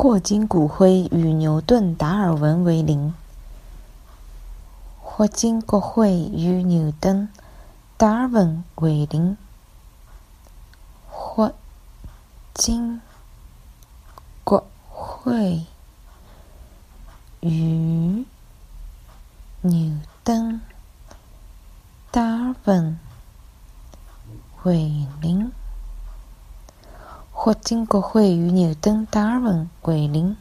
霍金骨灰与牛顿、达尔文为邻。霍金骨灰与牛顿、达尔文为邻。霍金骨灰与牛顿、达尔文为邻。霍金国会与牛顿、达尔文会灵。